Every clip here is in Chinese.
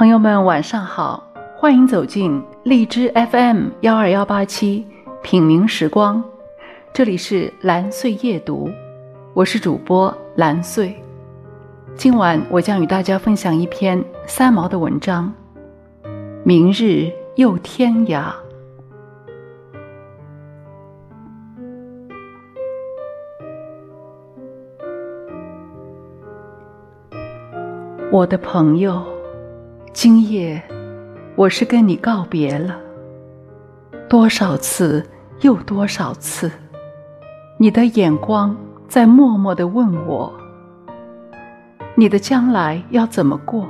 朋友们，晚上好，欢迎走进荔枝 FM 幺二幺八七品茗时光，这里是蓝穗夜读，我是主播蓝穗。今晚我将与大家分享一篇三毛的文章，《明日又天涯》。我的朋友，今夜我是跟你告别了。多少次又多少次，你的眼光在默默的问我：你的将来要怎么过？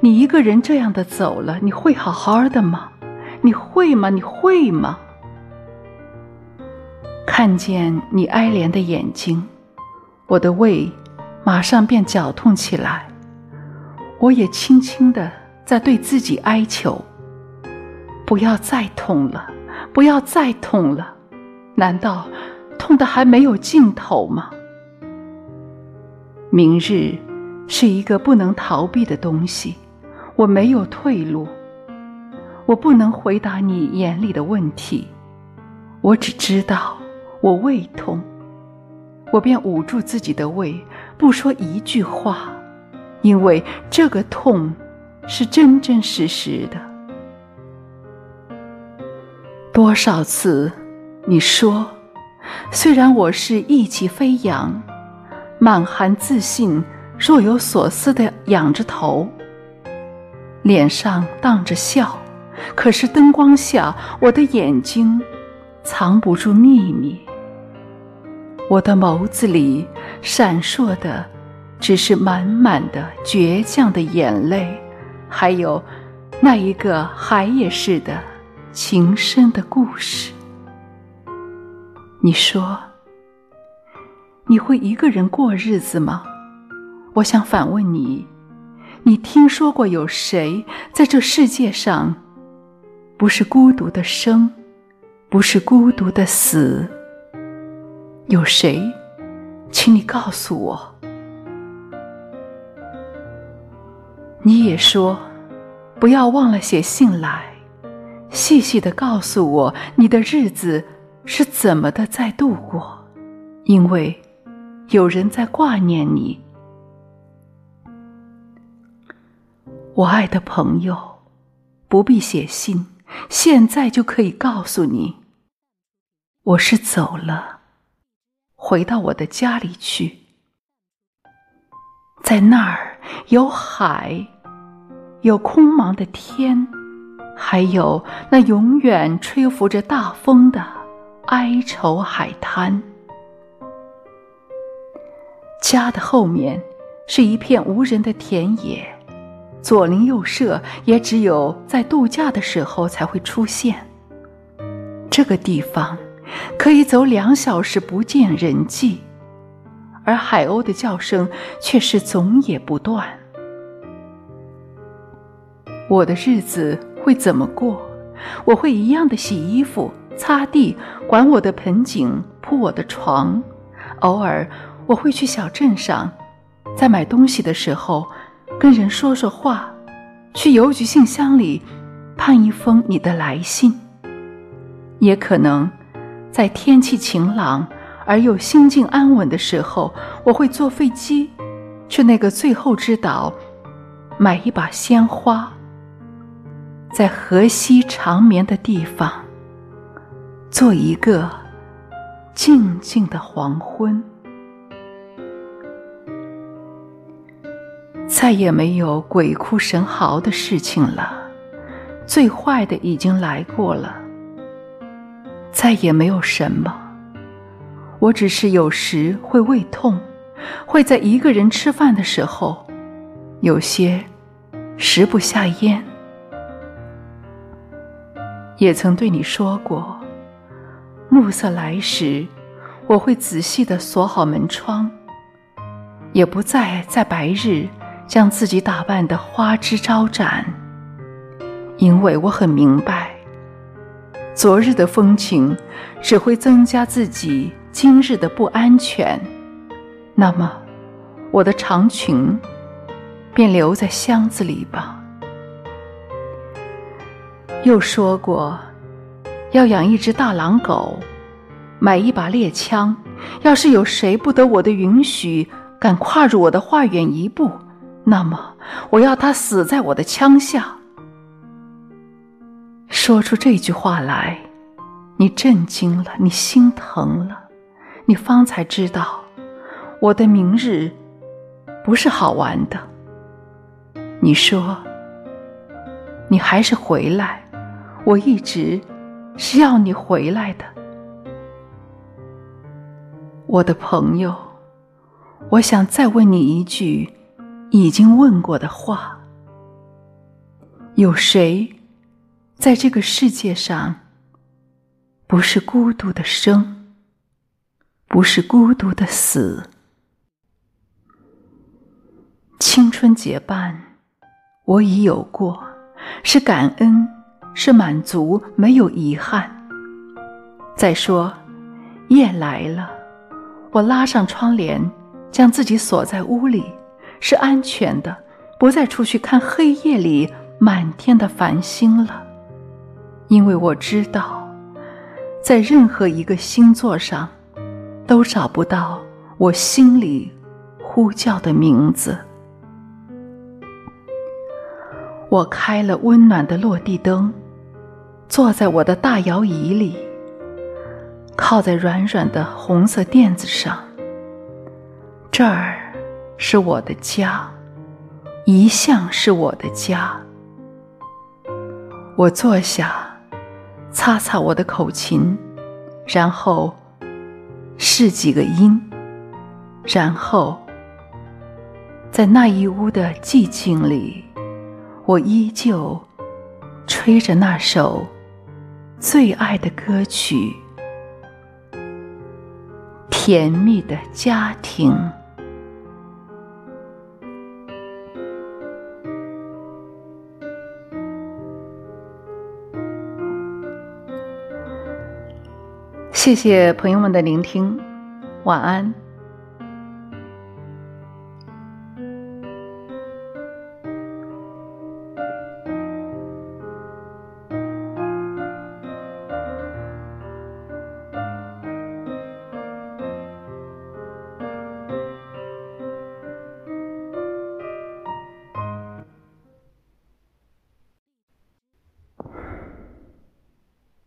你一个人这样的走了，你会好好的吗？你会吗？你会吗？看见你哀怜的眼睛，我的胃马上便绞痛起来。我也轻轻的在对自己哀求：不要再痛了，不要再痛了。难道痛的还没有尽头吗？明日是一个不能逃避的东西，我没有退路。我不能回答你眼里的问题，我只知道我胃痛，我便捂住自己的胃，不说一句话。因为这个痛是真真实实的。多少次你说，虽然我是意气飞扬，满含自信，若有所思的仰着头，脸上荡着笑，可是灯光下，我的眼睛藏不住秘密，我的眸子里闪烁的。只是满满的倔强的眼泪，还有那一个海也似的情深的故事。你说你会一个人过日子吗？我想反问你：你听说过有谁在这世界上不是孤独的生，不是孤独的死？有谁？请你告诉我。你也说，不要忘了写信来，细细的告诉我你的日子是怎么的在度过，因为有人在挂念你。我爱的朋友，不必写信，现在就可以告诉你，我是走了，回到我的家里去，在那儿有海。有空茫的天，还有那永远吹拂着大风的哀愁海滩。家的后面是一片无人的田野，左邻右舍也只有在度假的时候才会出现。这个地方可以走两小时不见人迹，而海鸥的叫声却是总也不断。我的日子会怎么过？我会一样的洗衣服、擦地、管我的盆景、铺我的床。偶尔我会去小镇上，在买东西的时候跟人说说话，去邮局信箱里盼一封你的来信。也可能在天气晴朗而又心境安稳的时候，我会坐飞机去那个最后之岛，买一把鲜花。在河西长眠的地方，做一个静静的黄昏。再也没有鬼哭神嚎的事情了，最坏的已经来过了。再也没有什么，我只是有时会胃痛，会在一个人吃饭的时候，有些食不下咽。也曾对你说过，暮色来时，我会仔细的锁好门窗，也不再在白日将自己打扮的花枝招展，因为我很明白，昨日的风情只会增加自己今日的不安全。那么，我的长裙便留在箱子里吧。又说过要养一只大狼狗，买一把猎枪。要是有谁不得我的允许，敢跨入我的画园一步，那么我要他死在我的枪下。说出这句话来，你震惊了，你心疼了，你方才知道，我的明日不是好玩的。你说，你还是回来，我一直是要你回来的，我的朋友。我想再问你一句已经问过的话：有谁？在这个世界上，不是孤独的生，不是孤独的死。青春结伴，我已有过，是感恩，是满足，没有遗憾。再说，夜来了，我拉上窗帘，将自己锁在屋里，是安全的，不再出去看黑夜里满天的繁星了。因为我知道，在任何一个星座上，都找不到我心里呼叫的名字。我开了温暖的落地灯，坐在我的大摇椅里，靠在软软的红色垫子上。这儿是我的家，一向是我的家。我坐下。擦擦我的口琴，然后试几个音，然后在那一屋的寂静里，我依旧吹着那首最爱的歌曲《甜蜜的家庭》。谢谢朋友们的聆听，晚安。